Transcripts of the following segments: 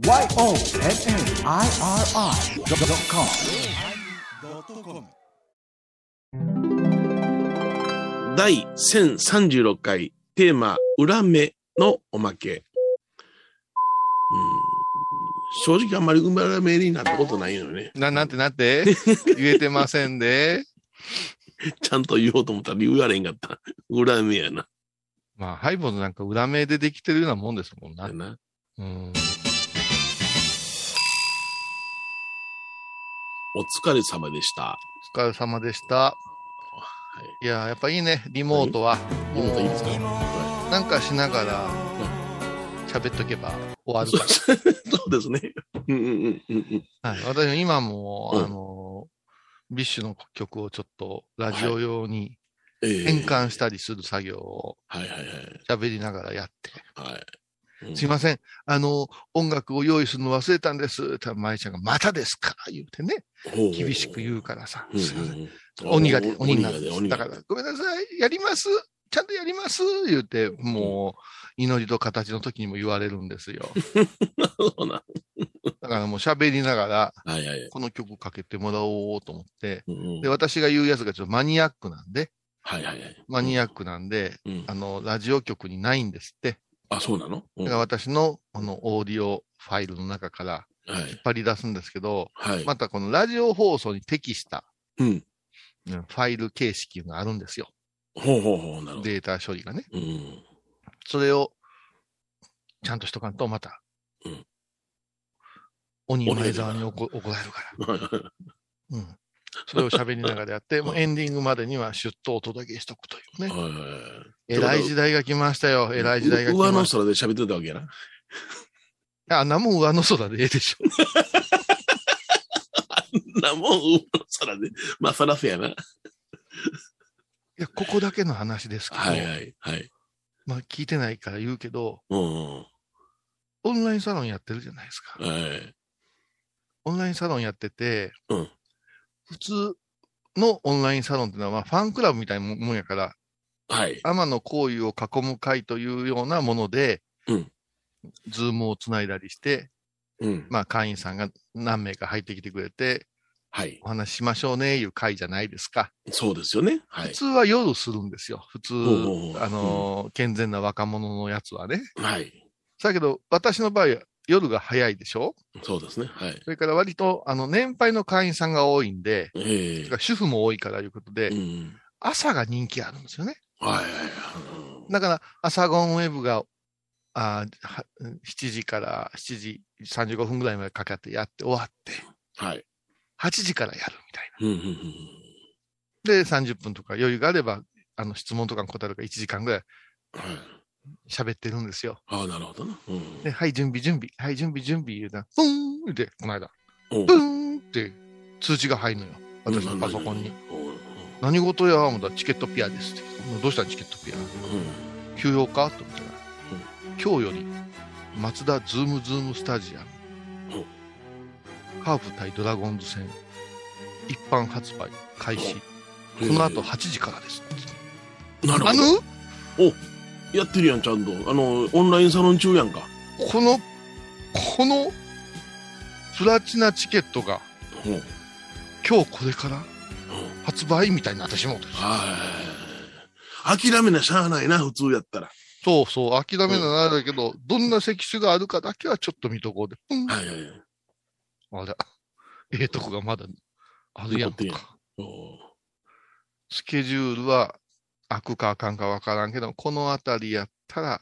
YONNIRI.com 第1036回テーマ「裏目」のおまけ。うん正直あんまり裏目になったことないのね。な、なんてなんて？言えてませんで。ちゃんと言おうと思ったら言われんかった。裏目やな。まあ、ハイボーズなんか裏目でできてるようなもんですもんな。やなうん。お疲れ様でした。お疲れ様でした。はい。いや、やっぱいいね、リモートは。リモートいいですか？なんかしながら喋っとけば終わるかそうそうですね。うんうんうんうんら。はい。私も今も、うんあの、 BiSH の曲をちょっとラジオ用にええ変換したりする作業をはいはいはい。喋りながらやって。はい。うんすいません。あの、音楽を用意するの忘れたんです。たら舞ちゃんが、またですか？言うてね。厳しく言うからさ。すいません。うん鬼が出、鬼になるだから、ごめんなさい。やります？ちゃんとやります？言うて、もう、祈りと形の時にも言われるんですよ。そ うなんだからもう喋りながら。この曲かけてもらおうと思って、で、私が言うやつがちょっとマニアックなんで、はいはいはい。マニアックなんで、うんあの、ラジオ局にないんですって。あ、そうなの？うんだから私の、あの、オーディオファイルの中からはい引っ張り出すんですけど、はい。またこのラジオ放送に適した、うん。うんファイル形式があるんですよ。ほうほうほう、なるほど。データ処理がね。うん。それを、ちゃんとしとかんと、また、うん鬼前沢に怒怒られるから。うん。それを喋りながらやって、もうエンディングまでには出頭をお届けしとくというね。はい偉い時代が来ましたよ。偉い時代が来上のました。空で喋ってたわけやな。あ、なもん上の空でええでしょ。なもん、上の空で。まあ、そらせやな。いや、ここだけの話ですけど、はいはいはい。まあ聞いてないから言うけど、うんうん。オンラインサロンやってるじゃないですか。はい。オンラインサロンやってて、うん普通のオンラインサロンっていうのは、まあ、ファンクラブみたいなもんやから、はい。天の行為を囲む会というようなもので、うんズームをつないだりして、うん。まあ、会員さんが何名か入ってきてくれて、はい。お話ししましょうね、いう会じゃないですか。そうですよね。はい普。通は夜するんですよ。普通、あのー健全な若者のやつはね。はい。だけど、私の場合は夜が早いでしょ？そうですね。はい。それから割と、あの、年配の会員さんが多いんで、えそれえから主婦も多いからいうことで、うん。朝が人気あるんですよね。はいはいはい。だから、朝ゴンウェブが、あーは7時から7時35分ぐらいまでかかってやって終わって、はい。8時からやるみたい。な。で、30分とか余裕があれば、あの、質問とかに答えるから1時間ぐらいはい。喋ってるんですよ。ああ、なるほどな。うん。で、はい、準備、準備、はい、準備、準備、言うたら、ふーん言うて、この間、うんふーんって通知が入るのよ。私のパソコンに。。うん何事や、思ったらチケットピアですって。どうしたチケットピア？うん。休養か？と思ったら、今日より、松田ズームズームスタジアム、カープ対ドラゴンズ戦、一般発売開始、この後8時からです。あなるほど。の、やってるやん、ちゃんと。あの、オンラインサロン中やんか。この、この、プラチナチケットが、うん。うん今日これから？発売みたいになってしまう。はい。諦めなしゃあないな、普通やったら。そうそう、諦めならないけど、どんな席種があるかだけはちょっと見とこうで。うんはいはいはい。あれ、ええとこがまだあるやんか。おスケジュールは開くか開かんかわからんけど、このあたりやったら。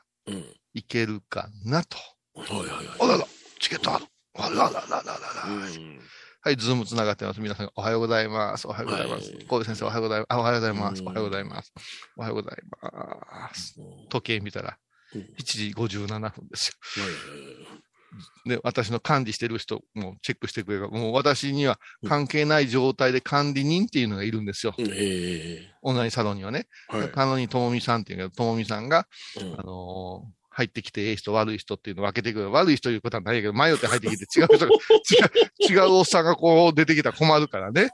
いけるかなと。はいはいはい。あらら、チケットある。あららららららら。うんはい、ズームつながってます。皆さん、おはようございます。おはようございますはい。神戸先生、おはようございます。あおはようございます。うんおはようございます。おはようございます。時計見たら、うん7時57分ですよ。はいはいはいで、私の管理してる人もチェックしてくれるもう私には関係ない状態で管理人っていうのがいるんですよ。うんええオンラインサロンにはね。はい。カノにともみさんっていうけど、ともみさんが、うんあのー入ってきて、ええ人、悪い人っていうのを分けてくる。悪い人いうことはないけど、迷って入ってきて、違う人が、違う、違うおっさんがこう出てきたら困るからね。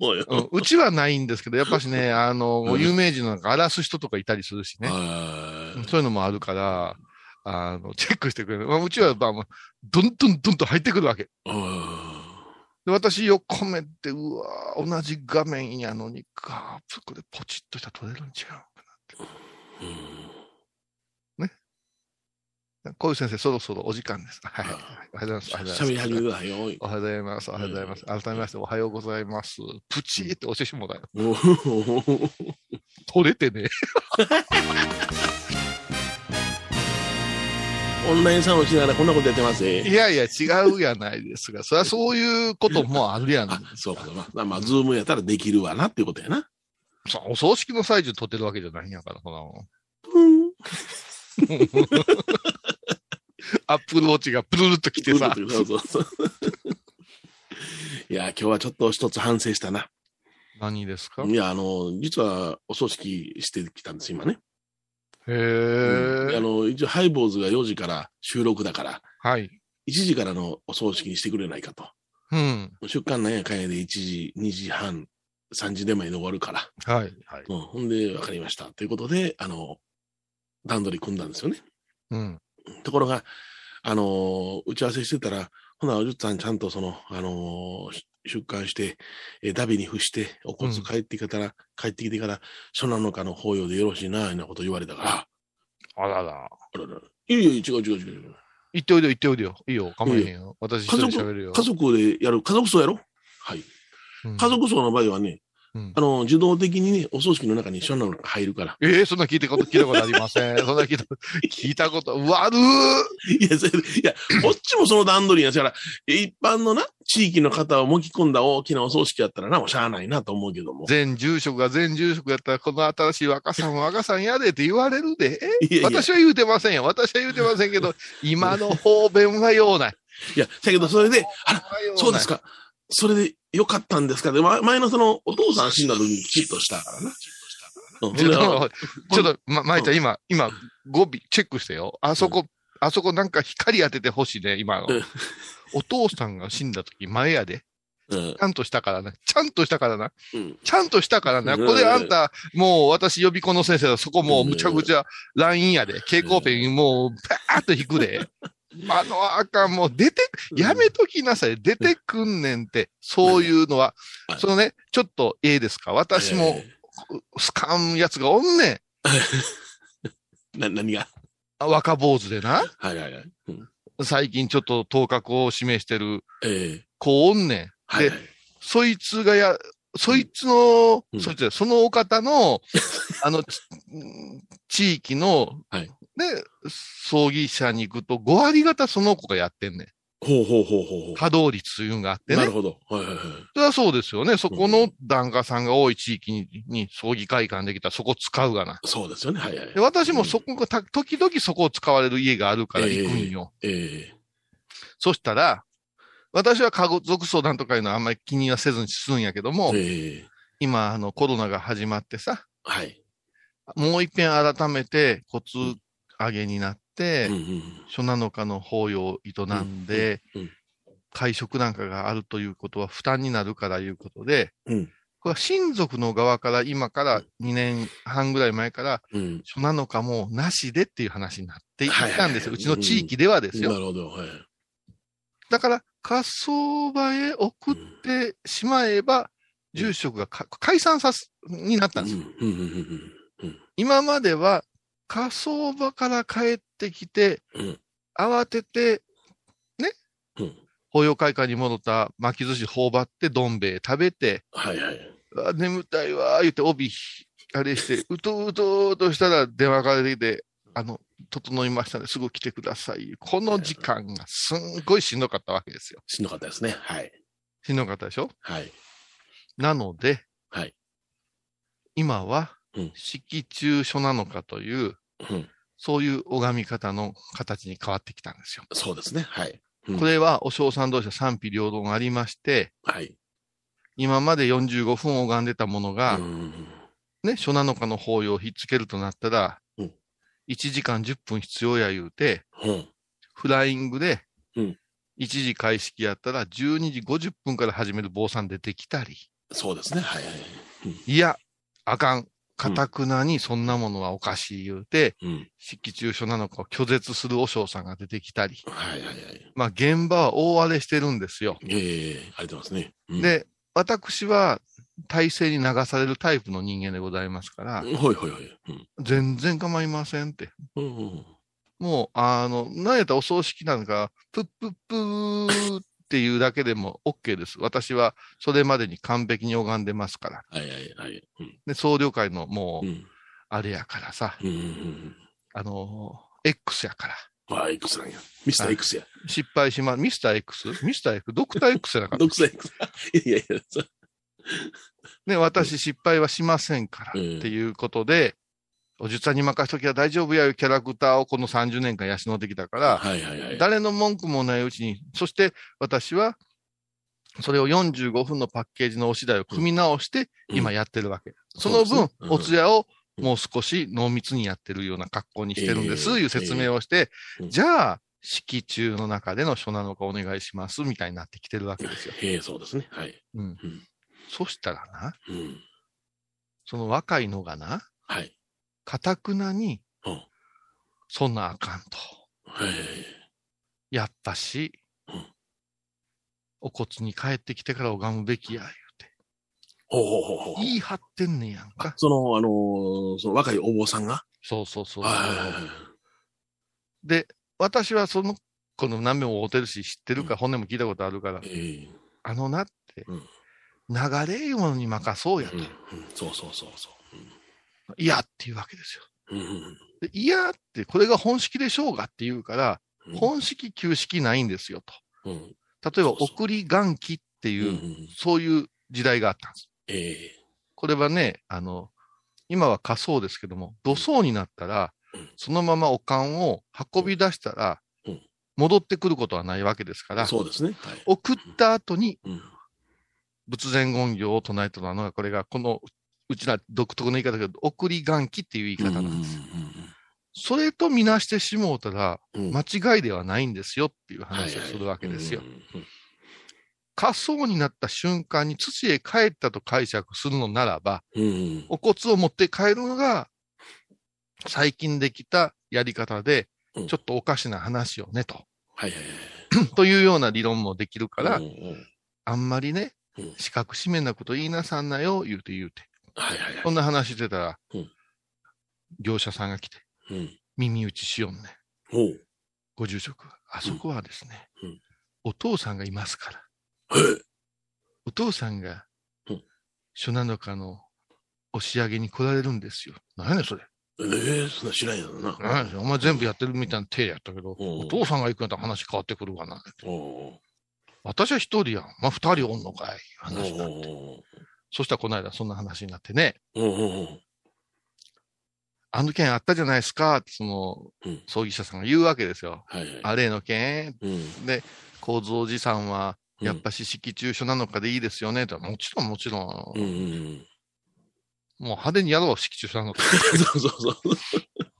うん、うちはないんですけど、やっぱしね、あの、うん有名人の中荒らす人とかいたりするしね。はそういうのもあるから、あの、チェックしてくれる。まあ、うちは、まあ、まあどんどんどんと入ってくるわけ。あで、私横目で、うわー同じ画面やのに、ガーッこれポチッとしたら撮れるんちゃうかーうんな。こういう先生、そろそろお時間です。はい。おはようございます。おはようございます。おはようございます。改めまして、おはようございます。プチーって教えてもらえ。おー取れてね。オンラインサロンしながらこんなことやってます？ね。いやいや、違うやないですが、そりゃそういうこともあるやん。あ、そうか、まあ、まあ、ズームやったらできるわなっていうことやな。そうお葬式の最中撮ってるわけじゃないんやから、そんなもん。うん。アップルウォッチがプルルっと来てさ。そうそうそう。いや、今日はちょっと一つ反省したな。何ですか？いや、あの、実はお葬式してきたんです、今ね。へうんあえ。の、一応、ハイボーズが4時から収録だから、はい。1時からのお葬式にしてくれないかと。うん。出刊なんやかんやで1時、2時半、3時で前で終わるから。はい。はい。うん、ほんで、わかりました。ということで、あの、段取り組んだんですよね。うん。ところが、あの打ち合わせしてたら、ほな、おじゅっさんちゃんとその、あのし出棺して、えーダビに付して、お骨うん帰ってきたら、帰ってきてから、初七日の法要でよろしいな、ようなこと言われたから、あらら。あららいやいや、違う違う違う違う。言っておいでよ、言っておいでよ。いいよ、構えへんよ。私一家族人喋るよ。家族でやる、家族葬やろ？はい。うん家族葬の場合はね、うんあの、自動的にね、お葬式の中に初七日が入るから。ええそんな聞いたこと、聞いたことありません。そんな聞いたこと、聞いたこと、悪ーいや、それいや、こっちもその段取りやから、一般のな、地域の方を巻き込んだ大きなお葬式やったらな、もうしゃあないなと思うけども。全住職が 全住職やったら、この新しい若さんは若さんやでって言われるで。えいやいや私は言うてませんよ。私は言うてませんけど、今の方便はようない。いや、だけどそれで、あら、そうですか。か。それでよかったんですかで、ま前のその、お父さん死んだ時にきちっとしたからな。うんちょっと、ちょっと、ま、まいちゃん、今、今、語尾チェックしてよ。あそこ、あそこなんか光当ててほしいね、今のうん。お父さんが死んだ時前やで。うんちゃんとしたからな。ちゃんとしたからな。うんちゃんとしたからな。うんこれあんた、もう私予備校の先生だ。そこもうむちゃくちゃラインやで。蛍光ペンもうパーッと引くで。あのあかん、もう出て、やめときなさい。出てくんねんって。そういうのはは。いそのね、ちょっとええですか？私もえスカンやつがおんねん。ー な、何が？あ若坊主でな。はいはいはい。うん最近ちょっと頭角を示してるええ子おんねん。はいはい。そいつがや、そいつの、うんそいつやそのお方の、あの、地域の、はいね、葬儀社に行くと5割方その子がやってんねん。ほうほうほうほうほう。稼働率というのがあってね。なるほど。はいはいはい。それはそうですよね。そこの檀家さんが多い地域に、に葬儀会館できたらそこ使うがな。そうですよね。はいはいで。私もそこがた、時々そこを使われる家があるから行くんよ。ええそしたら、私は家族葬なんとかいうのはあんまり気にはせずにするんやけども、ええ今、あの、コロナが始まってさ、はい。もう一遍改めて骨上げになって、初七日の法要を営んで会食なんかがあるということは負担になるからいうことで、うんこれは親族の側から今から2年半ぐらい前から、うん。初七日もなしでっていう話になっていったんですよ。うちの地域ではですよ。なるほど。はい。だから、火葬場へ送ってしまえば、住職がか解散さす、になったんですよ。今までは火葬場から帰ってきて、うん慌ててうん。法要会館に戻った巻き寿司頬張ってどん兵衛食べて、はいはい。あ眠たいわー言って帯、あれして、うとうとうとしたら電話が出てきて、あの、整いましたね、すぐ来てください。この時間がすんごいしんどかったわけですよ。しんどかったですね。はい。しんどかったでしょ？はい。なので、はい。今はうん、式中書なのかという、うん。そういう拝み方の形に変わってきたんですよ。そうですね。はい。うんこれは、お尚さん同士は賛否両論ありまして、はい。今まで45分拝んでたものが、うんね、初七日の法要をひっつけるとなったら、うん1時間10分必要や言うて、うん。フライングでうん、1時開式やったら12時50分から始める坊さん出てきたり、そうですね。はいはい。いや、あかん。かたくなにそんなものはおかしい言うて、うん。式中書なのかを拒絶する和尚さんが出てきたり、はいはいはい。まあ現場は大荒れしてるんですよ。ええありがとうございますね。うん、で、私は体制に流されるタイプの人間でございますから、はいはいはい。うん。全然構いませんって。うんうんもう、あの、なんやったらお葬式なんか、プップップーっていうだけでも OK です。私はそれまでに完璧に拝んでますから。はいはいはい。うん。で、総領会のもう、うん。あれやからさ、うんうんうん。あの、X やから。ああ、X なんや。ミスター X や。失敗しま、ミスター X? ミスター X? ドクター X やなかった。ドクター X。いやいや、そうね、私失敗はしませんから、うんっていうことで、おじゅさんに任しときは大丈夫やいうキャラクターをこの30年間養ってきたから、はいはいはい。誰の文句もないうちに、そして私は、それを45分のパッケージのお次第を組み直して、うん今やってるわけ。その分、そうですねうんお通夜をもう少し濃密にやってるような格好にしてるんです、ええいう説明をして、ええじゃあ、式中の中での書なのかお願いします、みたいになってきてるわけですよ。ええそうですね。はい。うん。うんそしたらな、うん。その若いのがな、はい。かたくなにうん、そんなあかんと。はい。やっぱし、うんお骨に帰ってきてから拝むべきや、言うて。ほうほうほうほう。言い張ってんねやんか。その、あのーその若いお坊さんが？そうそうそう。で、私はその子の何名も会うてるし、知ってるか、骨も聞いたことあるから、ええあのなって、うん流れいうものに任そうやと。うんうんそうそうそうそいやっていうわけですよ。う。うんうんでいやって、これが本式でしょうがって言うから、うん本式、旧式ないんですよと。うん例えば、送り元気っていう、そういう時代があったんです。ええこれはね、あの、今は火葬ですけども、土葬になったらうん、そのままお棺を運び出したらうん、戻ってくることはないわけですから、そうですね。はい。送った後にうん仏前言行を唱えたのが、これがこの、うちら独特の言い方だけど、送り元気っていう言い方なんです。それとみなしてしもうたら、間違いではないんですよっていう話をするわけですよ。火葬になった瞬間に土へ帰ったと解釈するのならば、うんうんお骨を持って帰るのが、最近できたやり方でうん、ちょっとおかしな話よね、と。はいはいはい。というような理論もできるからうん、うんあんまりねうん、四角締めなこと言いなさんなよ、言うて言うて。はいはいはいこんな話してたらうん、業者さんが来て、うん。耳打ちしよんね。ご住職、あそこはですねうん、お父さんがいますから。お父さんがうん、書なのかの押し上げに来られるんですよ。何やねん、それ。ええそんな知らんやろな。お前全部やってるみたいな手やったけど、うんお父さんが行くんやったら話変わってくるわな。私は一人やん。まあ、二人おんのかい。話になって。そしたらこの間そんな話になってね、おうおうおうあの件あったじゃないですかって、そのうん、葬儀社さんが言うわけですよ。はいはい。あれの件うん。で、構造寺さんは、うんやっぱし式中書なのかでいいですよね。ともちろんもちろん、うんうんうん。もう派手にやろう、式中書なのか。そうそうそう。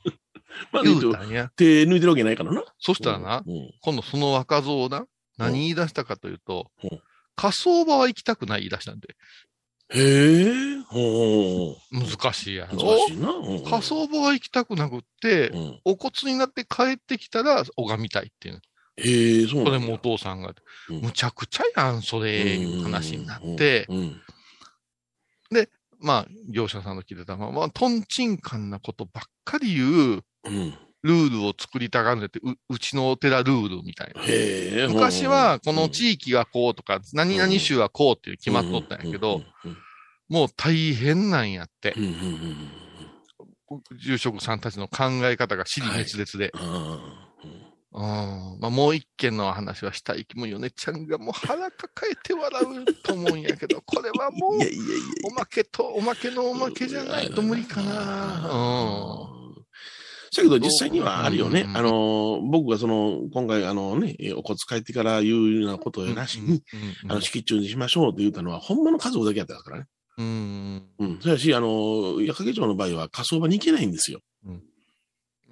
まあ、言言うたんや。手抜いてるわけないからな。そしたらな、うん。今度その若造な、何言い出したかというとうん、火葬場は行きたくない言い出したんで、へえ。ほう。難しいやろ。難しいな。うん火葬場は行きたくなくって、うん。お骨になって帰ってきたら拝みたいっていう。へえ、そうそれもお父さんが、うんむちゃくちゃやん、それ、いう話になって、うん。まあ、業者さんの聞いてたまま、トンチンカンなことばっかり言ううん。ルールを作りたがるねって、ううちのお寺ルールみたいな。昔は、この地域はこうとか、何々州はこうっていう決まっとったんやけど、もう大変なんやってう。ん。うん。うん。住職さんたちの考え方が尻滅裂で。あうんまあ、もう一件の話はしたい気もよねちゃんがもう腹抱えて笑うと思うんやけど、これはもう。おまけとおまけのおまけじゃないと無理かな。うん。だけど実際にはあるよね。うんあの、僕がその、今回あのね、お骨帰ってから言うようなことをなしに、あの、式中にしましょうって言ったのは、ほんまの家族だけやったからね。うんうんうん。そやし、あの、矢掛町の場合は火葬場に行けないんですよ。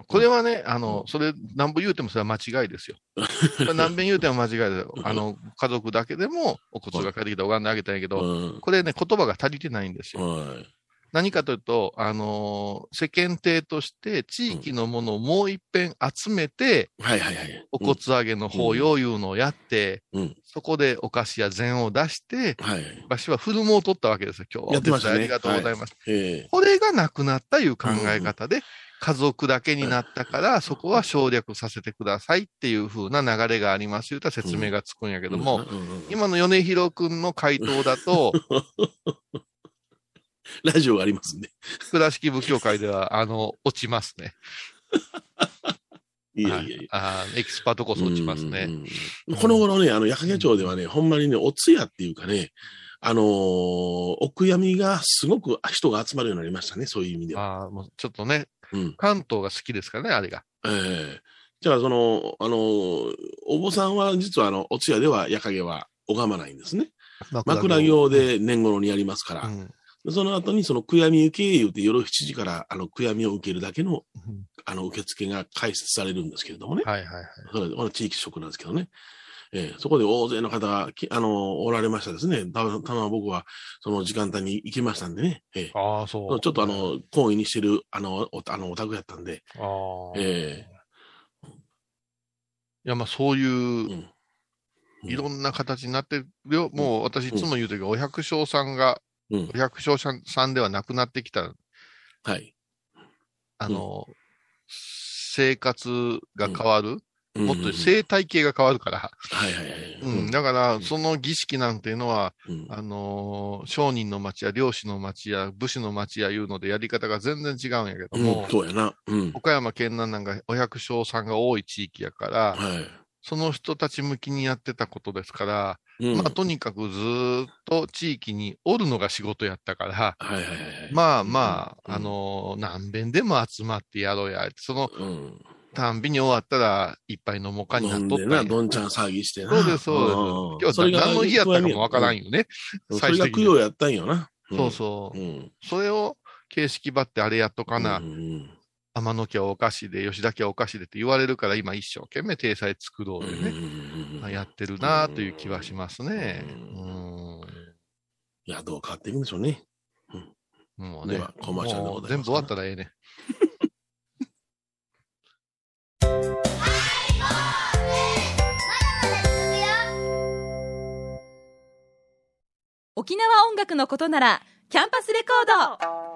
これはね、あの、それ、何ぼ言うてもそれは間違いですよ。何遍言うても間違いですよ。あの、家族だけでもお骨が帰ってきたんであげたんやけど、うん。これね、言葉が足りてないんですよ。はい。何かというと、あのー世間体として地域のものをもう一遍集めて、はいはいはい。お骨上げの法要いうのをやって、うん。そこでお菓子や膳を出して、はい。私はフルモを取ったわけですよ、今日は。やってましたね。ありがとうございます。ええ。これがなくなったいう考え方で、家族だけになったから、そこは省略させてくださいっていう風な流れがありますよと説明がつくんやけども、今の米広くんの回答だと、ラジオがありますんで。倉敷部協会では、あの、落ちますね。いやはいやいや。あーエキスパートこそ落ちますね。この頃ね、あの、矢掛町ではね、ほんまにね、お通夜っていうかね、あのーお悔やみがすごく人が集まるようになりましたね、そういう意味では。ああ、もうちょっとね、うん。関東が好きですからね、あれが。ええじゃあ、その、あのーお坊さんは実はあの、お通夜では矢掛は拝まないんですね。枕行で年頃にやりますから。うん。その後にその悔やみ受け言うて夜7時からあの悔やみを受けるだけのうんあの受付が開設されるんですけれどもね。はいはいはい。それこれ地域職なんですけどね。えーそこで大勢の方がき、あの、おられましたですね。たたま僕はその時間帯に行きましたんでね。えーああ、そう。ちょっとあ、の、懇意にしてる、あの、おあの、お宅やったんで。ああ。えいや、まあそういう、うんうんいろんな形になってるよ。もう私いつも言うとき、お百姓さんが、うんお百姓さんではなくなってきた、はい。あの、生活が変わる、もっとうん生態系が変わるから。はいはいはい。うん。だから、その儀式なんていうのは、うんあのー商人の町や漁師の町や武士の町やいうのでやり方が全然違うんやけどうんも、そうやな。うん。岡山県南なんかお百姓さんが多い地域やから、はい。その人たち向きにやってたことですから、うんまあとにかくずーっと地域におるのが仕事やったから、はいはいはいはい。まあまあ、うんあのー何遍でも集まってやろうや、そのうん。たんびに終わったら一杯飲もうかになっとったどんちゃん騒ぎしてな。そうです、そうです。ん今日は何の日やったかもわからんよね。うんそれが供養やったんよな。そうそうう。ん。それを形式ばってあれやっとかなう、ん天野家はお菓子で、吉田家はお菓子でって言われるから、今一生懸命体裁作ろうでね、ねやってるなという気はしますね。ううん。いや、どう変わっていくんでしょうね。もうねコマーシャルでもございますう全部終わったらええね。沖縄音楽のことならキャンパスレコード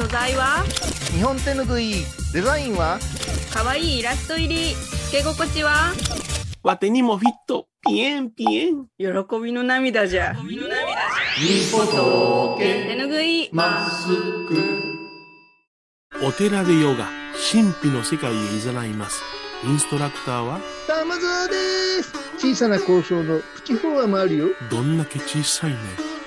素材は？日本手ぬぐいデザインは？かわいいイラスト入り。つけ心地は？わてにもフィット、ピエンピエン。喜びの涙じゃ。手ぬぐい。お寺でヨガ、神秘の世界へ誘います。インストラクターは、玉沢です。小さな交渉のプチフォアもあるよ。どんだけ小さいね。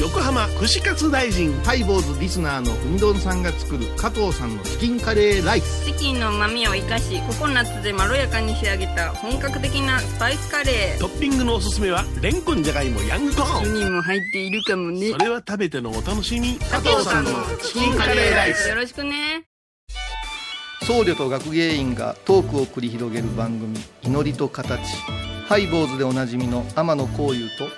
横浜串カツ大臣。ハイボーズリスナーのうみどんさんが作る加藤さんのチキンカレーライスチキンの旨味を生かしココナッツでまろやかに仕上げた本格的なスパイスカレートッピングのおすすめは、レンコンじゃがいもヤングコーン。にも入っているかもねそれは食べてのお楽しみ。加藤さんのチキンカレーライスよろしくね僧侶と学芸員がトークを繰り広げる番組「祈りと形」ハイボーズでおなじみの天野幸雄と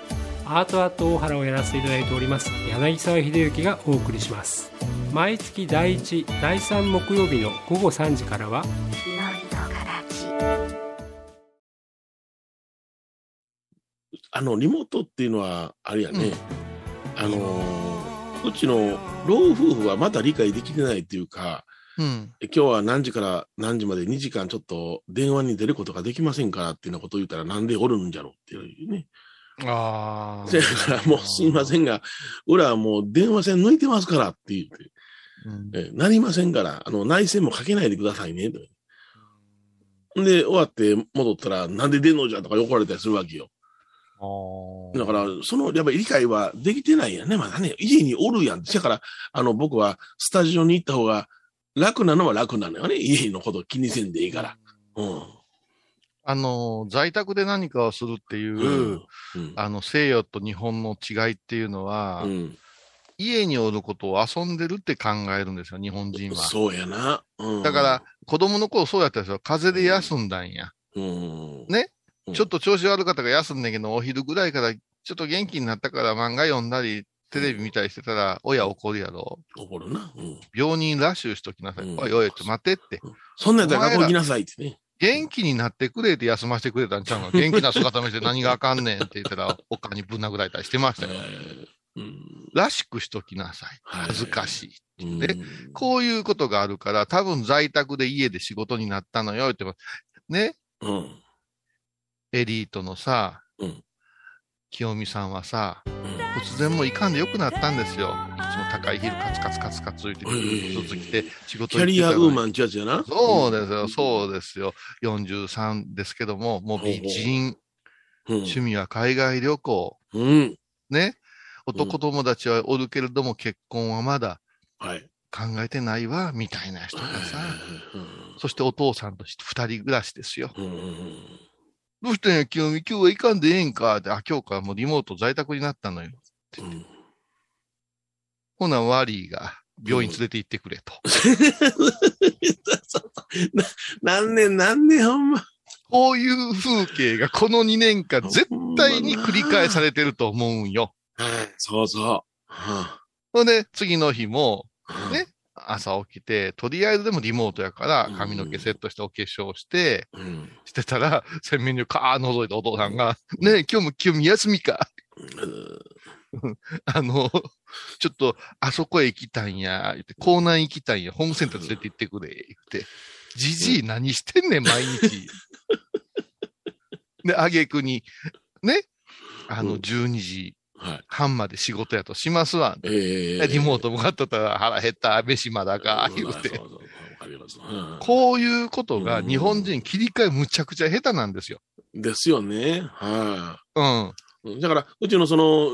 アートアート大原をやらせていただいております柳沢秀幸がお送りします毎月第1第3木曜日の午後3時からはあの、リモートっていうのは、あれやね、あのーうちの老夫婦はまだ理解できてないっていうか、うん。今日は何時から何時まで2時間ちょっと電話に出ることができませんからっていうようなことを言ったらなんでおるんじゃろうっていうね。ああ。そやからもうすいませんが、裏はもう電話線抜いてますからって言って、うんえなりませんから、あの内線もかけないでくださいね。とで、終わって戻ったら、なんで出んのじゃとか怒られたりするわけよ。だから、その、やっぱり理解はできてないやんね。まだね、家におるやん。だから、あの、僕はスタジオに行った方が楽なのは楽なのよね。家のこと気にせんでいいから。うん。あの、在宅で何かをするっていう、うん。あの、西洋と日本の違いっていうのは、うん。家におることを遊んでるって考えるんですよ、日本人は。そうやな。うん。だから、、子供の頃そうやったんですよ。風邪で休んだんや。うん。ね？うんちょっと調子悪かったから休んだけど、お昼ぐらいからちょっと元気になったから漫画読んだり、テレビ見たりしてたら、親怒るやろ。怒るな。うん。病人ラッシュしときなさい。うんおいおいって待ってって。そんなんやったら学校行きなさいってね。元気になってくれって休ませてくれたんちゃうの？元気な姿見せて何があかんねんって言ったら、おっかにぶん殴られたりしてましたよ。うん。らしくしときなさい。はい恥ずかしい。うんでこういうことがあるから、多分在宅で家で仕事になったのよって。ね？うん。エリートのさ、うん清美さんはさ、突然もういかんでよくなったんですよ。いつも高いヒルカツカツカツカツ言って、うん一つ来て仕事キャリアウーマン。ンってやな。そうですよ、そうですよ。43ですけども、もう美人、うん。趣味は海外旅行、うん。ね。男友達はおるけれども、結婚はまだはい。考えてないわ、みたいな人がさ、うんそしてお父さんとして二人暮らしですよ。うんうんどうしたんや、清美、今日は行かんでええんかって、あ、今日からもうリモート在宅になったのよ。うんほな、ワリーが病院連れて行ってくれと。な何年何年ほんま。こういう風景がこの2年間絶対に繰り返されてると思うんよ。はい。そうそう。はほんで、次の日もあね朝起きて、とりあえずでもリモートやからうん髪の毛セットしてお化粧して、うんしてたら、洗面所カー覗いたお父さんが、ねえ、今日も清美休みか。あの、ちょっと、あそこへ行きたいんや、言って、港南行きたいんや、ホームセンター連れて行ってくれ、言って。じじい何してんねん、毎日。で、あげくに、ね、あの、うん12時はい。半まで仕事やとしますわ。ええリモート向かっとったら腹減った、飯まだか、言うてこういうことが日本人切り替えむちゃくちゃ下手なんですよ。ですよね。はうん。い。だから、うちのその、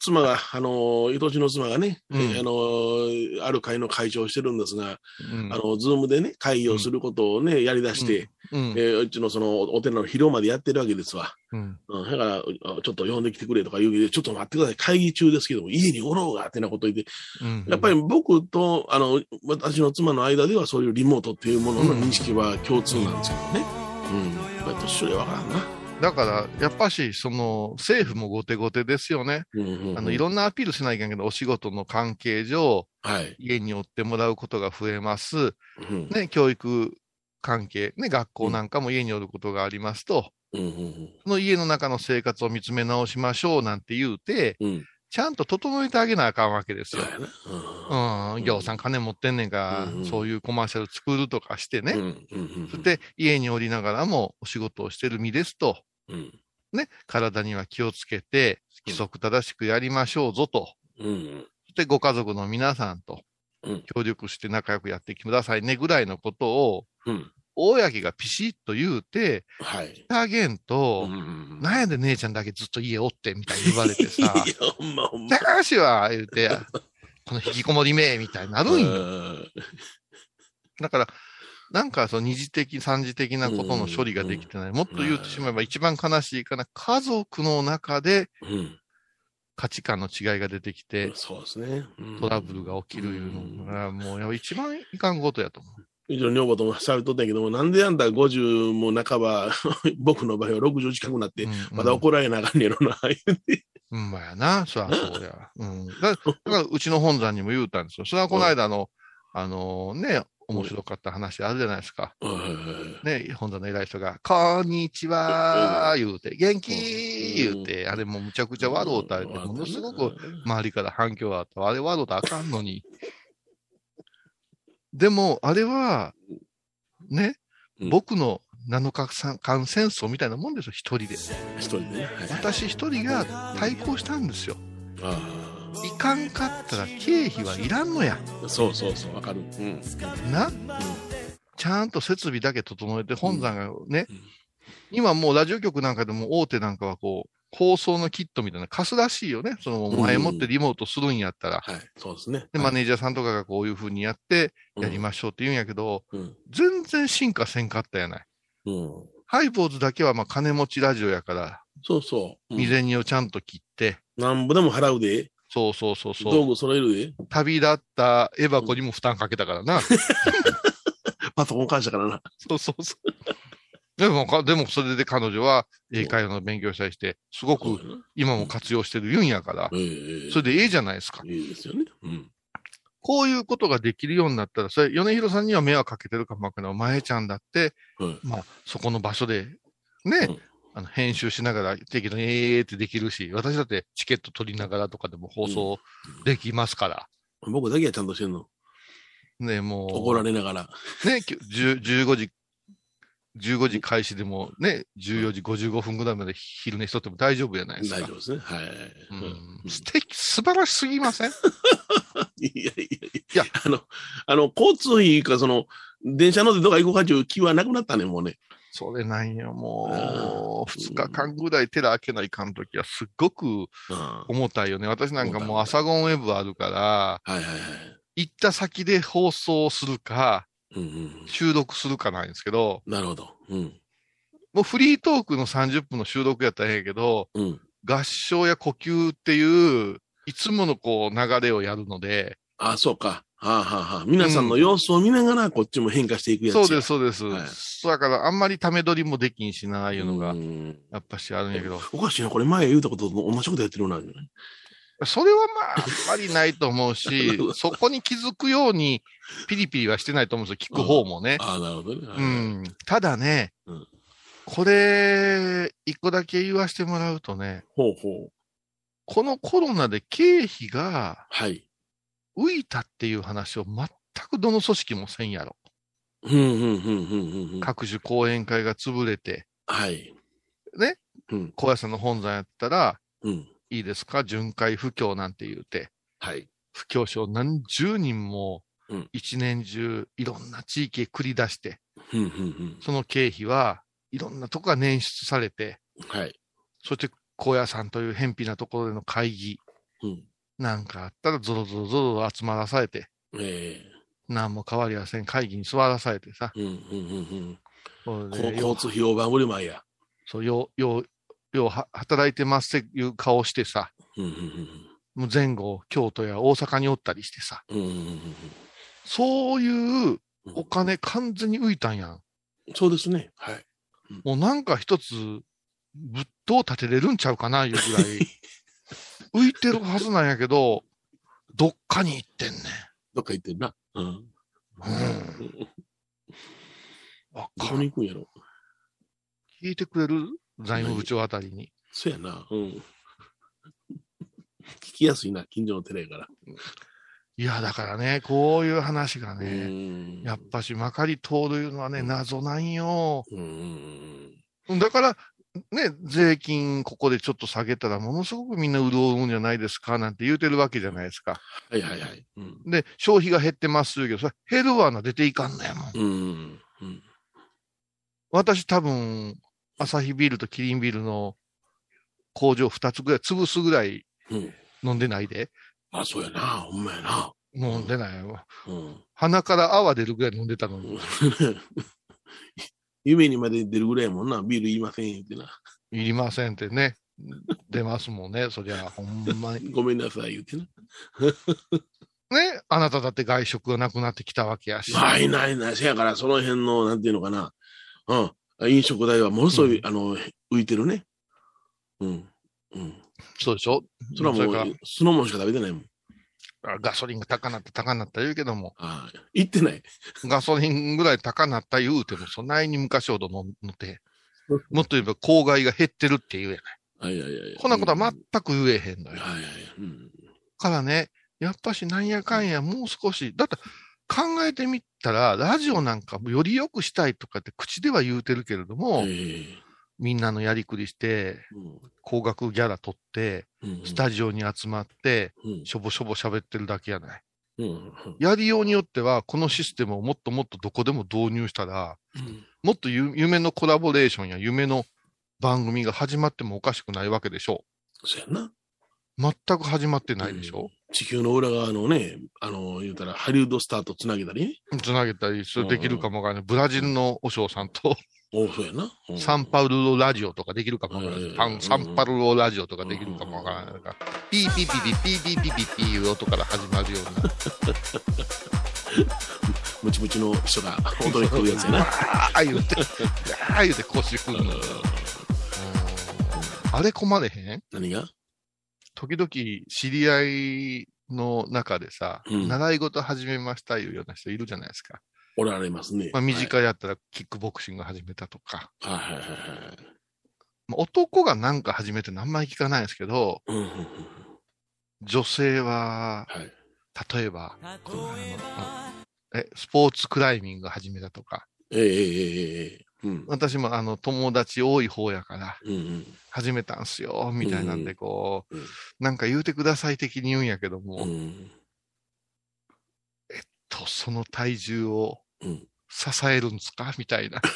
妻が、あの、伊藤の妻がね、うんあの、ある会の会長をしてるんですが、うんあの、ズームでね、会議をすることをね、やり出して、うんえーうちのその、お寺の広間でやってるわけですわ。うん。うん、だから、あちょっと呼んできてくれとか言うけど、ちょっと待ってください。会議中ですけども、家におろうが、ってなこと言って、うんやっぱり僕と、あの、私の妻の間ではそういうリモートっていうものの認識は共通なんですけどね。うん。やっぱり年寄りはわからんな。だから、やっぱし、その、政府も後手後手ですよね。うんうんうんあの、いろんなアピールしないかんけど、お仕事の関係上、はい。家に寄ってもらうことが増えます。うんね、教育関係、ね、学校なんかも家に寄ることがありますと、うんうんその家の中の生活を見つめ直しましょうなんて言うて、うん。うん。ちゃんと整えてあげなあかんわけですよ。そうん、ぎょうさん金持ってんねんから、うんうんそういうコマーシャル作るとかしてね。うん。うんうんうん。で、家におりながらもお仕事をしてる身ですと、うん。ね、体には気をつけて、規則正しくやりましょうぞと。うん。そしてご家族の皆さんとうん協力して仲良くやってくださいねぐらいのことを、うん。公がピシッと言うて、はい。あげんと、んなんやで姉ちゃんだけずっと家おってみたいに言われてさ、ほんまほんま。高橋は言うて、この引きこもりめみたいになるんよ。うんだから、なんかその二次的、三次的なことの処理ができてない。もっと言ってしまえば一番悲しいかな。家族の中でうん。価値観の違いが出てきて、そうですね。うんトラブルが起きるいうのが、もうやっぱ一番いかんことやと思う。うちの女房ともされとったんやけども、なんであんた50も半ば、僕の場合は60近くなって、うんまだ怒られなあかんねやろな、言うてうんまやな。そりゃそうや。うん。だ だから、うちの本山にも言うたんですよ。それはこの間の、あのね、面白かった話あるじゃないですか。ね、本山の偉い人が、こんにちは言うて、元気言うて、あれもうむちゃくちゃ笑うた言うて、ものすごく周りから反響があった。あれ笑うたらあかんのに。でも、あれは、ね、うん僕の7日間戦争みたいなもんですよ、一人で。一人でね。はい、私一人が対抗したんですよ。あいかんかったら経費はいらんのや。あ。そうそうそう、わかる。うん。な、ちゃんと設備だけ整えて本山がね、うん今もうラジオ局なんかでも大手なんかはこう、放送のキットみたいな貸すらしいよね。その前もってリモートするんやったら。はい。そうですね。で、マネージャーさんとかがこういう風にやって、やりまましょうって言うんやけど、うん。全然進化せんかったやない。うん。ハイボーズだけはまあ金持ちラジオやから、そうそう。未然をちゃんと切って、なんぼでも払うで。そうそうそうそ道う。具揃える？で。旅立ったエバコにも負担かけたからな。パソコン会社からな。そうそうそう。でもか、でもそれで彼女は英会話の勉強したりして、すごく今も活用してる言うんやから、ええそれでええじゃないですか。いいですよね。うん。こういうことができるようになったら、それ、米広さんには迷惑かけてるかもわからない。前ちゃんだって、はいまあ、そこの場所で、ね、うんあの、編集しながら適度にええってできるし、私だってチケット取りながらとかでも放送できますから。僕だけはちゃんとしてんの。ね、もう。怒られながら。ね、きゅ10 15時、15時開始でもね、14時55分ぐらいまで昼寝しとっても大丈夫じゃないですか。大丈夫ですね。はい。うん、素敵、素晴らしすぎません？いやいやいいやあの、あの、交通費か、その、電車乗ってどっか行こうかっていう気はなくなったね、もうね。それなんよ、もう、うん2日間ぐらい寺開けないかんときはすっごく重たいよね。私なんかもう朝ゴンウェブあるから、いはいはい。行った先で放送するか、うんうん。収録するかなんですけど、なるほど。うん。もうフリートークの30分の収録やったらええけど、うん。合唱や呼吸っていう、いつものこう流れをやるので、あそうか。はあ、はあはあ、皆さんの様子を見ながら、こっちも変化していくやつや。そうです、そうです。はいそうだから、あんまりため撮りもできんしな、いうのがう、んやっぱしあるんやけど、おかしいな、これ前言うたことと同じことやってるようなんじゃない？それはまあ、あんまりないと思うし、そこに気づくように、ピリピリはしてないと思うんですよ、聞く方もね。ああ、なるほどね。はいうん。ただね、うんこれ、一個だけ言わせてもらうとね、ほうほう。このコロナで経費がはい。浮いたっていう話を全くどの組織もせんやろ。各種講演会が潰れて、はい。ね？うん、高野山の本山やったら、うん。いいですか？巡回不況なんて言うて、はい。不況症何十人もうん一年中いろんな地域へ繰り出して。その経費はいろんなとこが捻出されて、はい。そして高野山という偏僻なところでの会議うん。なんかあったらゾロゾロゾロ集まらされて、え何も変わりはせん会議に座らされてさ、えうん、うん、うん、うん。交通費大盤振り前や。そう、よう、よう、ようは働いてますっていう顔してさ、うん、うん、もう前後、京都や大阪におったりしてさ、うん。うん、うん、うんそういううん。お金完全に浮いたんやん。そうですね。はい。もうなんか一つ、ぶっと立てれるんちゃうかな、いうぐらい。浮いてるはずなんやけど、どっかに行ってんねどっか行ってんな。うん。ん。うん。わどこに行くんやろ。聞いてくれる？財務部長あたりに。そうやな。うん。聞きやすいな、近所のテレやから。いや、だからね、こういう話がうね、んやっぱしまかり通るのはね、謎なんよ。うん。だから、ね、税金ここでちょっと下げたらものすごくみんな潤うんじゃないですかなんて言うてるわけじゃないですか。はいはいはい。うん。で、消費が減ってますけど、それ減るわな出ていかんのやもん。うん。うん。私多分、アサヒビールとキリンビールの工場2つぐらい潰すぐらいうん。飲んでないで。あ、そうやな。ほんまやな。飲んでないわ。うん。鼻から泡出るぐらい飲んでたのに。夢にまで出るぐらいやもんな。ビール言いませんってな。いりませんってね。出ますもんね。そりゃ、ほんまに。ごめんなさい言ってな。ね？あなただって外食がなくなってきたわけやし。ないないない。せやから、その辺の、なんていうのかな。うん。飲食代はものすごい、うんあの、浮いてるね。うん。うん。そうでしょ？それはもう、酢の物しか食べてないもん。ガソリンが高なった高なった言うけども、ああ、行ってない。ガソリンぐらい高なった言うても、そないに昔ほど飲んで、もっと言えば公害が減ってるって言うやない。はいはいはい。こんなことはま全く言えへんのよ。はいはいはい。うん。からね、やっぱしなんやかんやもう少し、だって考えてみたら、ラジオなんかもより良くしたいとかって口では言うてるけれども、えみんなのやりくりして、高額ギャラ取って、うんスタジオに集まって、うんしょぼしょぼ喋ってるだけやない。うんうんやりようによっては、このシステムをもっともっとどこでも導入したら、うんもっとゆ夢のコラボレーションや夢の番組が始まってもおかしくないわけでしょそうやんな。う。全く始まってないでしょ地球の裏側のね、あの、言うたら、ハリウッドスターとつなげたりね。つなげたり、それできるかもわからない。ブラジルの和尚さんと、おそうやな。うんサンパウロラジオとかできるかもわからない。サンパウロラジオとかできるかもわからないから。ピーピーピーピーピーピーピーピーピーいう音から始まるような。ムチムチの人が踊り来るやつやな。ああ言うて、ああ言うて腰振るの。うんあれ困れへん何が時々知り合いの中でさ、うん習い事始めましたいうような人いるじゃないですか。おられますね。まあ、身近やったらキックボクシング始めたとか。はいはいはいはい。まあ、男がなんか始めてあんまり聞かないですけど、女性は、はい、例えば、あのえ、スポーツクライミング始めたとか。ええええうん、私もあの友達多い方やから始めたんすよみたいなんでこう、なんか言うてください的に言うんやけども、うん、と、その体重をうん。支えるんですか？みたいな。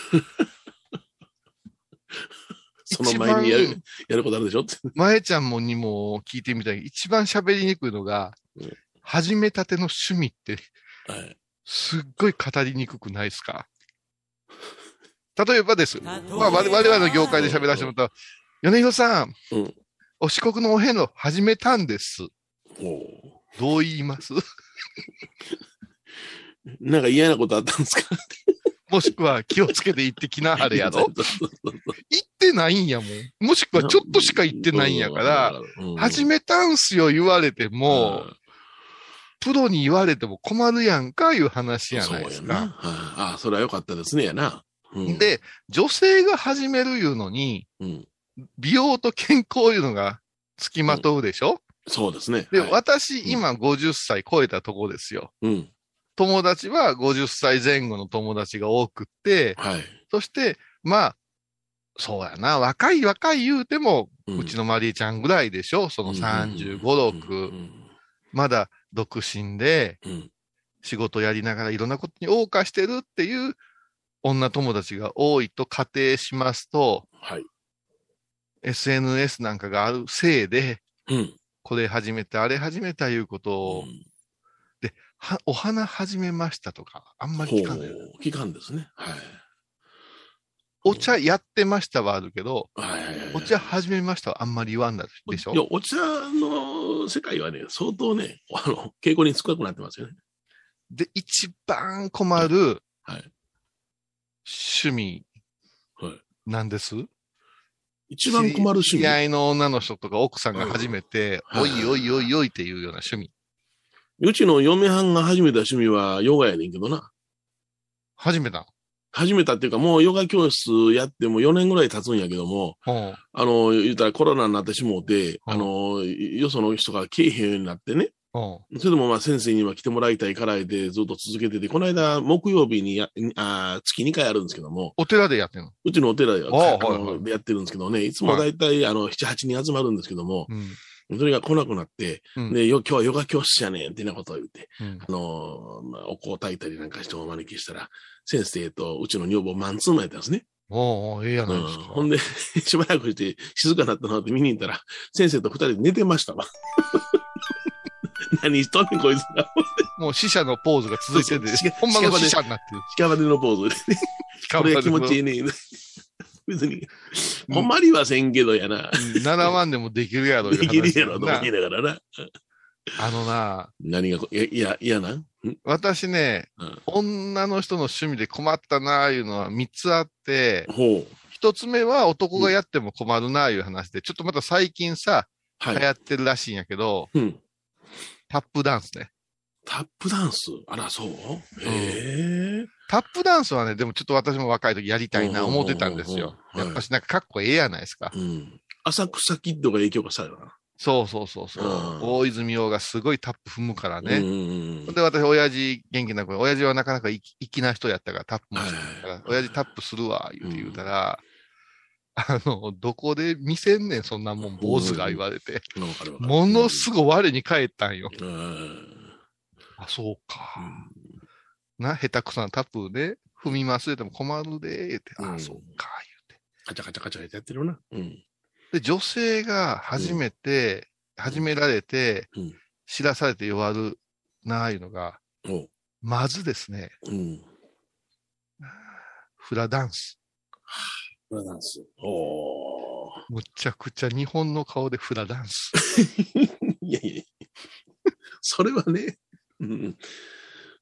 その前にや一番る、やることあるでしょ？前ちゃんもにも聞いてみたい。一番喋りにくいのが、うん始めたての趣味って、はい。すっごい語りにくくないですか？例えばです。まあ、我我々の業界で喋らせてもらったら、米広さん、うんお四国のお遍路始めたんです。どう言います？なんか嫌なことあったんですか？もしくは気をつけて行ってきなはれやろ？行ってないんやもん。もしくはちょっとしか行ってないんやから、、うん始めたんすよ言われても、プロに言われても困るやんかいう話やないですそうやな。か。はいああ、それは良かったですね、やな。うん、で、女性が始めるいうのに、うん、美容と健康いうのが付きまとうでしょ、そうですね。で、はい、私、今50歳超えたとこですよ。うん。友達は50歳前後の友達が多くって、はい。そして、まあ、そうやな、若い若い言うても、ううちのマリーちゃんぐらいでしょその35、6、まだ独身でうん。仕事やりながらいろんなことに謳歌してるっていう女友達が多いと仮定しますと、はい。SNS なんかがあるせいで、うん。これ始めた、あれ始めたいうことを、はお花始めましたとか、あんまり聞かない。期間ですね。はい。お茶やってましたはあるけど、はいはいはい。お茶始めましたはあんまり言わんだでしょ？いや、お茶の世界はね、相当ね、あの、傾向に少なくなってますよね。で、一番困るはい。趣味はい。なんです？一番困る趣味。知り合いの女の人とか奥さんが初めて、うんおいおいおいおいっていうような趣味。うちの嫁はんが始めた趣味はヨガやねんけどな。始めたの始めたっていうか、もうヨガ教室やっても4年ぐらい経つんやけども、ほうあの、言ったらコロナになってしもうて、うん。あの、よその人が来えへんようになってね。ほそれでもまあ先生には来てもらいたいからでずっと続けてて、この間木曜日にやあ月2回あるんですけども、お寺でやってんの？うちのお寺でやってるんですけどね、いつもだい。たいあの7、8人集まるんですけども、うん。それが来なくなって、うんで、よ今日はヨガ教室やねんってなことを言って、うんあの、まあ、お香を炊いたりなんかしてお招きしたら、先生とうちの女房マンツーマンやったんですね。おうおうええやないですか。うんほんで、しばらくして静かになったなって見に行ったら、先生と二人で寝てましたわ。何しとんねん、こいつが。もう死者のポーズが続いててそうそう、ほんまの死者になってる。屍のポーズ でね。これが気持ちいいね。別に、困りはせんけどやな。7万でもできるやろで話きるやろとな思いながらな。あのな、何がこ、いや、いや、嫌な私ね、うん女の人の趣味で困ったなあいうのは3つあって、ほう。一つ目は男がやっても困るなあいう話で、ちょっとまた最近さ、はい。流行ってるらしいんやけど、うん。タップダンスね。タップダンス？あら、そう？へえ。タップダンスはね、でもちょっと私も若い時やりたいな思ってたんですよ。やっぱしなんかかっこええやないですか。うん。浅草キッドが影響がされたな。そうそうそうそう。うん大泉洋がすごいタップ踏むからね。で、私、親父元気な子、親父はなかなか粋粋な人やったから、タップもはいしてたから、親父タップするわ、言うて言うたら、あの、どこで見せんねん、そんなもん、坊主が言われて。ものすごい我に返ったんよ。うんあ、そうか。な、下手くそなタップで、踏みますでも困るで、言って、うんあ、そうか、カチャカチャカチャやってるな。うん。言うて。で、女性が初めて、始められてうん、知らされて弱るなあいうのが、まずですね、うん。フラダンス。フラダンス。おー。むちゃくちゃ日本の顔でフラダンス。いやいや。それはね、うん。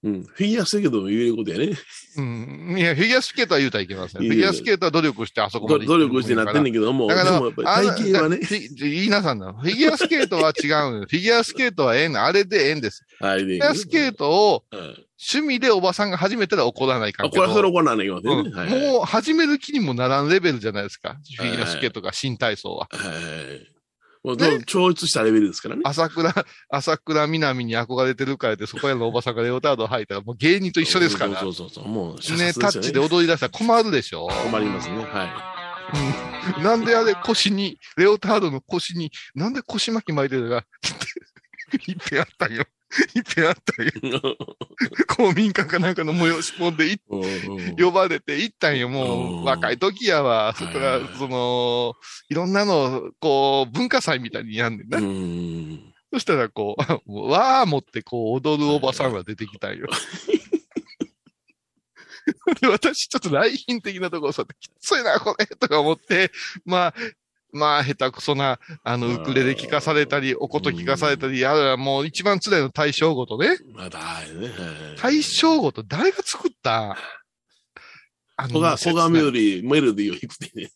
うん。フィギュアスケートも言えることやね。うん。いや、フィギュアスケートは言うたらいけません。フィギュアスケートは努力してあそこまどで努力してなってんねんけども、でだから、もやっぱり体型はね言いなさんな。フィギュアスケートは違うの フィギュアスケートはええの。あれでええんです。あれでいいね。フィギュアスケートをうん。趣味でおばさんが始めたら怒らないかあ、んけど。これはそれ怒らないよね。うんはいはいもう始める気にもならんレベルじゃないですか。フィギュアスケートが新体操は。はい。もうね超越したレベルですからね。朝倉、朝倉みなみに憧れてるからって、そこへのおばさんがレオタード履いたら、もう芸人と一緒ですから。そうそうそう。もう、ね、タッチで踊り出したら困るでしょ。困りますね。はなんであれ腰に、レオタードの腰に、なんで腰巻き巻いてるか、いっぺんあったんよ。いっぺんあったんよ。い。公民館かなんかの催し物で呼ばれて行ったんよ。もう若い時やわ。それからその、いろんなの、こう、文化祭みたいにやんねんな。うん。そしたら、こう、わー持って、こう、踊るおばさんが出てきたんよ。で 私、ちょっと来賓的なところさって、きついな、これ、とか思って、まあ、まあ、下手くそな、あの、ウクレレ聞かされたり、おこと聞かされたり、やるもう一番辛いの大正ごとね。まだ、ね。はい大正ごと誰が作った？あ小が、小がメ切ないロディー、メロディーを弾くってね。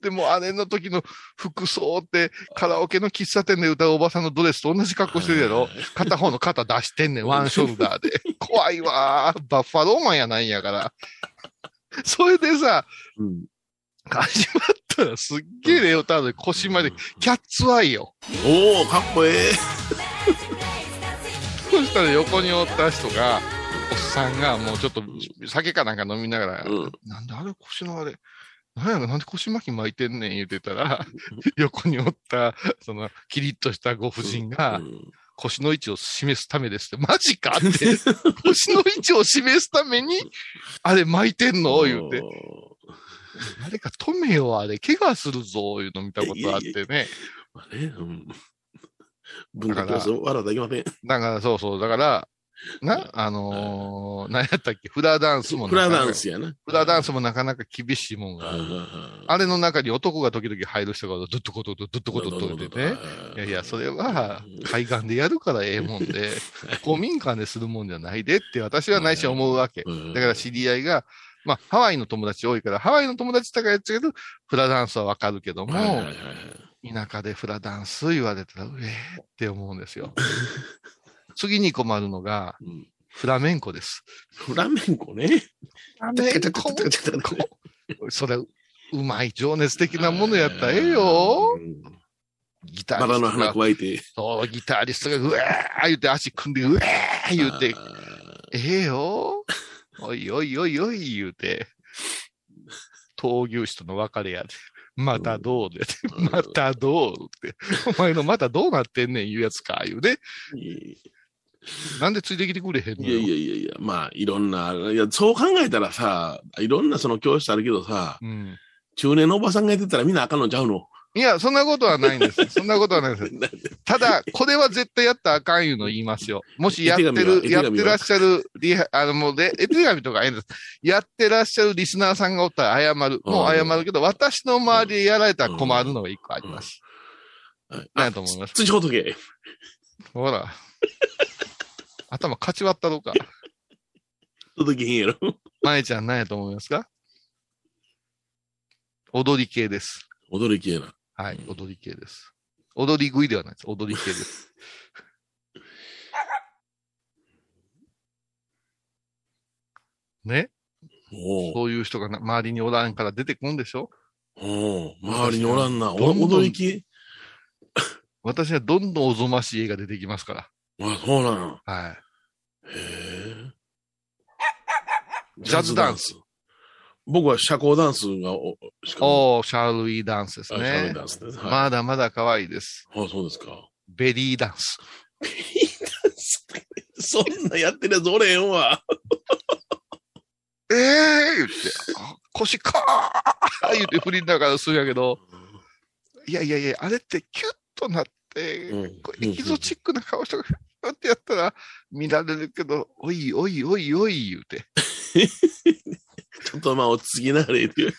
でも、あれの時の服装って、カラオケの喫茶店で歌うおばさんのドレスと同じ格好してるやろ？片方の肩出してんねん、ワンショルダーで。怖いわー。バッファローマンやないんやから。それでさ、うん。始まったらすっげえレオタードで腰まで、キャッツアイよ。おおかっこええ。そしたら横におった人が、おっさんがもうちょっと酒かなんか飲みながら、うん。なんであれ腰のあれ、なんやろ、なんで腰巻き巻いてんねん言うてたら、横におった、その、キリッとしたご婦人が、うん。腰の位置を示すためですって、マジかって、腰の位置を示すために、あれ巻いてんの？言うて、誰か止めよ、あれ、怪我するぞ、いうの見たことあってね。まあね、うん。文化教室笑っていけません。だから、そうそう、だから、な、あのー、何やったっけ、フラダンスもフラダンス。スやな。フラダンスもなかなか厳しいもんがある。あれの中に男が時々入る人が、ドッとことドッとこととでね。いやいや、それは、海岸でやるからええもんで、公民館でするもんじゃないでって私は内心思うわけ。だから知り合いが、まあ、ハワイの友達多いから、ハワイの友達とかやっちゃうけど、フラダンスはわかるけども、はいはいはいはい田舎でフラダンス言われたら、うえーって思うんですよ。次に困るのが、うんフラメンコです。フラメンコね。フラメンコ それ、うまい情熱的なものやったらええよ。うんギタバラの花加えて。そう、ギタリストが、うわー言うて足組んで、うわー言うて、ええよ。おいおいおいおい言うて、闘牛士との別れやで。またどうで、うんまたどうって。お前のまたどうなってんねん言うやつか、言うね。なんでついてきてくれへんのいやいやいやいや、まあ、いろんな、いや、そう考えたらさ、いろんなその教室あるけどさ、うん。中年のおばさんがやってたらみんなあかんのちゃうの？いや、そんなことはないんです。そんなことはないです。ただ、これは絶対やったらあかんいうの言いますよ。もしやってる、やってらっしゃる、リハ、あの、もうで、絵手紙とかええんです。やってらっしゃるリスナーさんがおったら謝る。もう謝るけど、私の周りでやられたら困るのが一個あります。はい何やと思います土ほ。ほら。頭かち割ったろか。届けへんやろ。まえちゃん何やと思いますか？踊り系です。踊り系な。はい、踊り系です。踊り食いではないです。踊り系です。ね？そういう人がな周りにおらんから出てくんでしょ？おう周りにおらんな。おどんどん踊り系 私はどんどんおぞましい絵が出てきますから。あ、そうなの。はい。へえ。ジャズダンス。僕は社交ダンスがお、しかも。おー、シャールウィーダンスですあ社交ね。ダンスです。はい。まだまだ可愛いです。あ、そうですか。ベリーダンス。そんなやってるやつおれへんわ。ええー、言って、あ腰かー言って振りながらするんやけど、いやいやいや、あれってキュッとなって、うんこうエキゾチックな顔して、ふーってやったら見られるけど、おいおいおいおい言うて、ちょっとまあ落ち着きながら言って。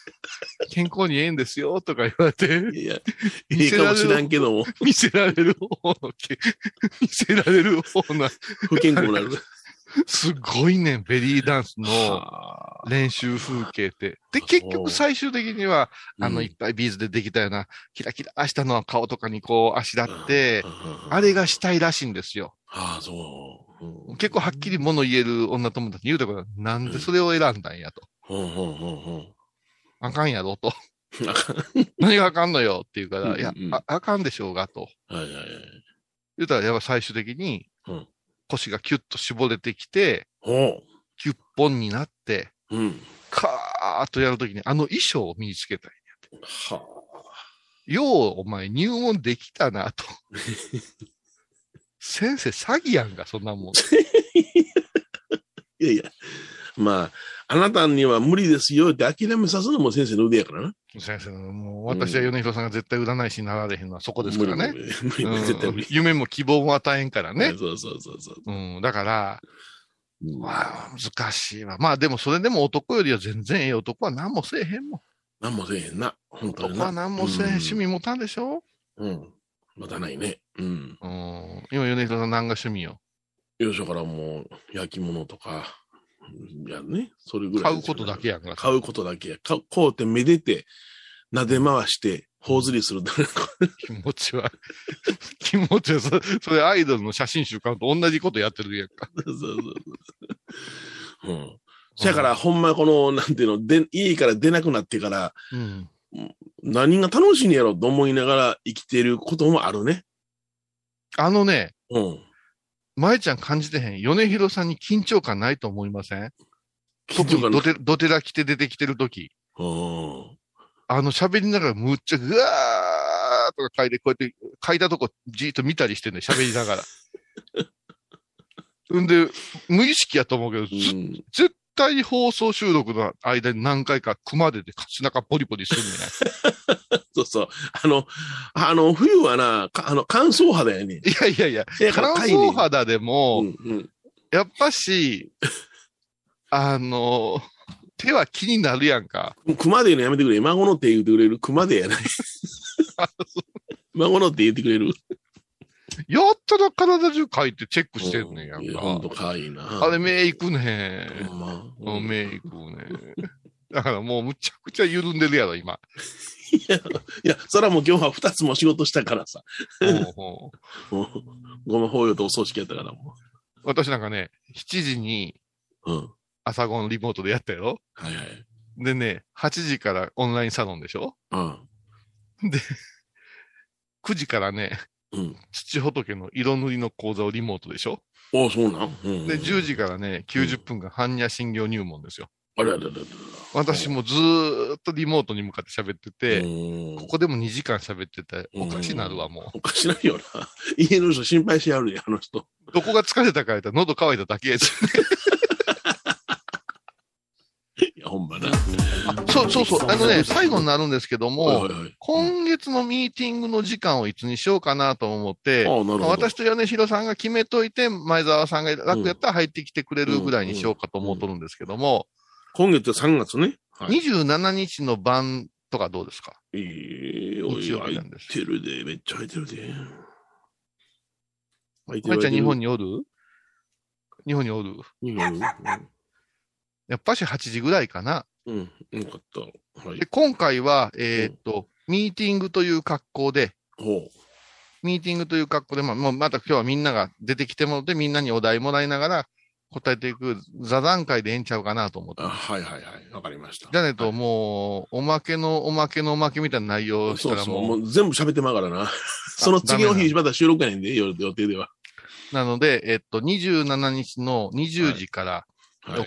健康にええんですよとか言われて、いや、いいかもしらんけども、見せられる方のけ、見せられる方の、不健康になる。すごいね、ベリーダンスのはあ練習風景って。で、結局最終的には、あの、うんいっぱいビーズでできたような、キラキラしたのは顔とかにこう、あしらって、うんあれがしたいらしいんですよ。ああ、そう。うん結構はっきり物言える女友達に言うたから、なんでそれを選んだんやと。ほんほんほん。あかんやろと。何があかんのよって言うから、うんいやうん、ああかんでしょうがと。はいはいはい。言うたら、やっぱ最終的にうん、腰がキュッと絞れてきて、ほキュッポンになって、う。うん。カーッとやるときに、あの衣装を身につけたい。はよう、お前入門できたなと。先生、詐欺やんか、そんなもん。あ。いやいや。まあ、あなたには無理ですよって諦めさすのも先生の腕やからな。先生、もう私は米広さんが絶対占い師になられへんのはそこですからね。夢も希望も与えんからね。そうそうそうそう。うん、だから、うんまあ、難しいわ。まあ、でもそれでも男よりは全然ええ男は何もせえへんもん。何もせえへんな。本当にな。男は何もせえへん。趣味持たんでしょ？うん。うん。またないね。うん。うん。今、米広さん何が趣味よ？よいしょからもう、焼き物とか、いやね、それぐらい。買うことだけやんか。買うことだけや。かこうってめでて、撫で回して、頬ずりする。気持ちは。気持ちはそ、それアイドルの写真集買うと同じことやってるやんか。そうそうそう。うん。そやから、ほんまこの、なんていうの、で、家から出なくなってから、うん。何が楽しいんやろと思いながら生きてることもあるね。あのね、うん。舞ちゃん感じてへん？米広さんに緊張感ないと思いません？緊特張感ドテドテラ着て出てきてるとき。うん。あの喋りながらむっちゃぐわーとか書いて、こうやって書いたとこじーっと見たりしてんね喋りながら。んで、無意識やと思うけど、ずうん絶対に放送収録の間に何回か熊手で背中ポリポリするんね。そうそう。あの、あの、冬はな、かあの、乾燥肌やね。いやいやいや、乾燥肌でも、うんうん。やっぱし、あの、手は気になるやんか。熊でのやめてくれ。孫の手言ってくれる熊でやない。孫の手言ってくれる。やったら体中書いてチェックしてんねんやんいやほんとか。いいな。あれ、目いくねほんま。うん目いくね。だからもうむちゃくちゃ緩んでるやろ、今。いや、いや、そらもう今日は二つも仕事したからさ。ほうほう ごめん、法要とお葬式やったからも私なんかね、7時にう。うん。朝ごんリモートでやったよ。はいはい。でね、8時からオンラインサロンでしょうん。?9 時からね、うん。土仏の色塗りの講座をリモートでしょ？おそうなん？うん。で、10時からね、90分間般若心経入門ですよ。あれあれあれあれ。私もずーっとリモートに向かって喋ってて、うんここでも2時間喋ってて、おかしなるわ、もう。おかしないよな。家の人心配しやるで、あの人。どこが疲れたか言ったら喉乾いただけやし。ほんまな。あ、そうそうそう。あのね、最後になるんですけども、はいはいはい。今月のミーティングの時間をいつにしようかなと思って、私と米広さんが決めといて、前澤さんが楽やったら入ってきてくれるぐらいにしようかと思っとるんですけども、今月3月ね。はい。27日の晩とかどうですか？ええおい、入っ日なんですてるで、めっちゃ入ってるで。入ってまいちゃん日本に。におる？日本におる？日本にやっぱし8時ぐらいかな。うん。うん。よかった。はいで、。今回は、えーっと、ミーティングという格好で、ほミーティングという格好で、まあ、もうまた今日はみんなが出てきてもらって、みんなにお題もらいながら、答えていく座談会でええんちゃうかなと思ってあ。はいはいはい。わかりました。じゃねえと、もう、おまけのおまけのおまけみたいな内容をしたらそうそう。ももう、う全部喋ってまうからな。その次の日、また収録やねんで、予予定では。なので、えっと、27日の20時からはい。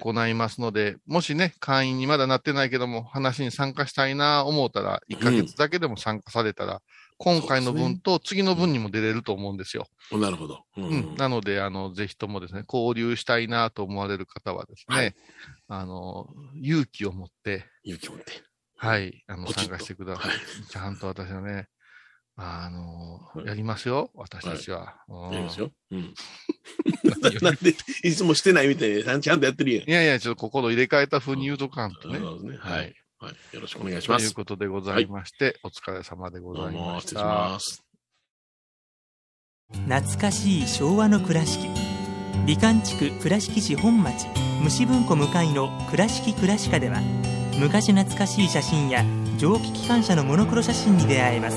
行いますので、もしね、会員にまだなってないけども、話に参加したいな思うたら、1ヶ月だけでも参加されたら、今回の分と次の分にも出れると思うんですよ。おなるほど。ううん。なので、あの、ぜひともですね、交流したいなと思われる方はですね、はいあの、勇気を持って、勇気を持って。はい、あの、参加してください。はい。ちゃんと私はね、あのは、いやりますよ、私たちは。うんやりますよ。うん。なんで、いつもしてないみたいに、ちゃんとやってるやん。いやいや、ちょっと心入れ替えた風に言うとかんとね。そうですね。はい。はい。よろしくお願いしというます。ことでございまして、お疲れ様でごどざいましうも失礼したま。す。懐かしい昭和の倉敷美観地区倉敷市本町虫文庫向かいの「倉敷倉歯科」では昔懐かしい写真や蒸気機関車のモノクロ写真に出会えます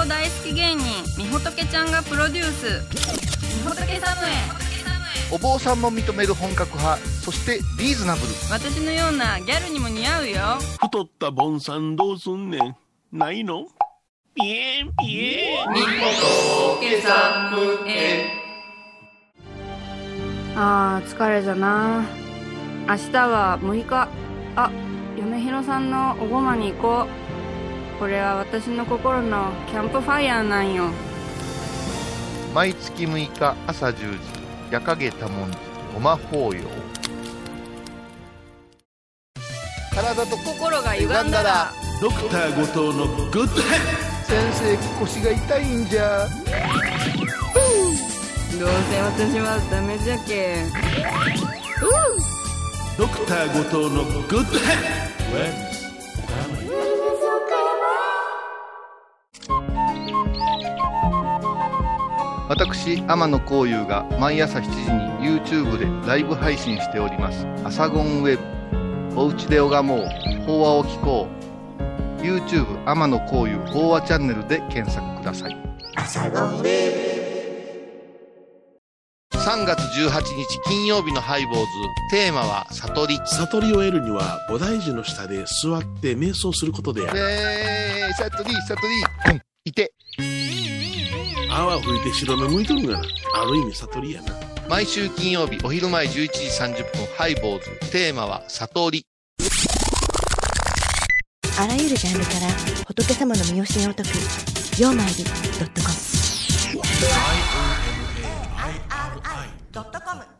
仏像大好き芸人みほとけちゃんがプロデュース。みほとけサムへお坊さんも認める本格派、そしてリーズナブル。私のようなギャルにも似合うよ。太ったボンさんどうすんねん。ないの？ピエンピエン。みほとけサムへ。あー疲れじゃな。明日は6日。あ嫁ひろさんのおごまに行こうこれは私の心のキャンプファイヤーなんよ。毎月6日朝10時、夜影多文字、ごま法要。体と心が歪んだらドクター後藤のグッドヘッ先生腰が痛いんじゃ。どうせ私はダメじゃけドクター後藤のグッドヘッ私、天野幸雄が毎朝7時に YouTube でライブ配信しております。アサゴンウェブ。おうちで拝もう。法話を聞こう。YouTube 天野幸雄法話チャンネルで検索ください。3月18日金曜日のハイボーズ。テーマは悟り。悟りを得るには菩提樹の下で座って瞑想することである。えー、悟り、悟り。うん、いて。泡吹いて白目向いとるがな。ある意味悟りやな。毎週金曜日お昼前11時30分ハイボーズ。テーマは悟り。あらゆるジャンルから仏様の身教えを解く「曜マイルドットコム」ドットコム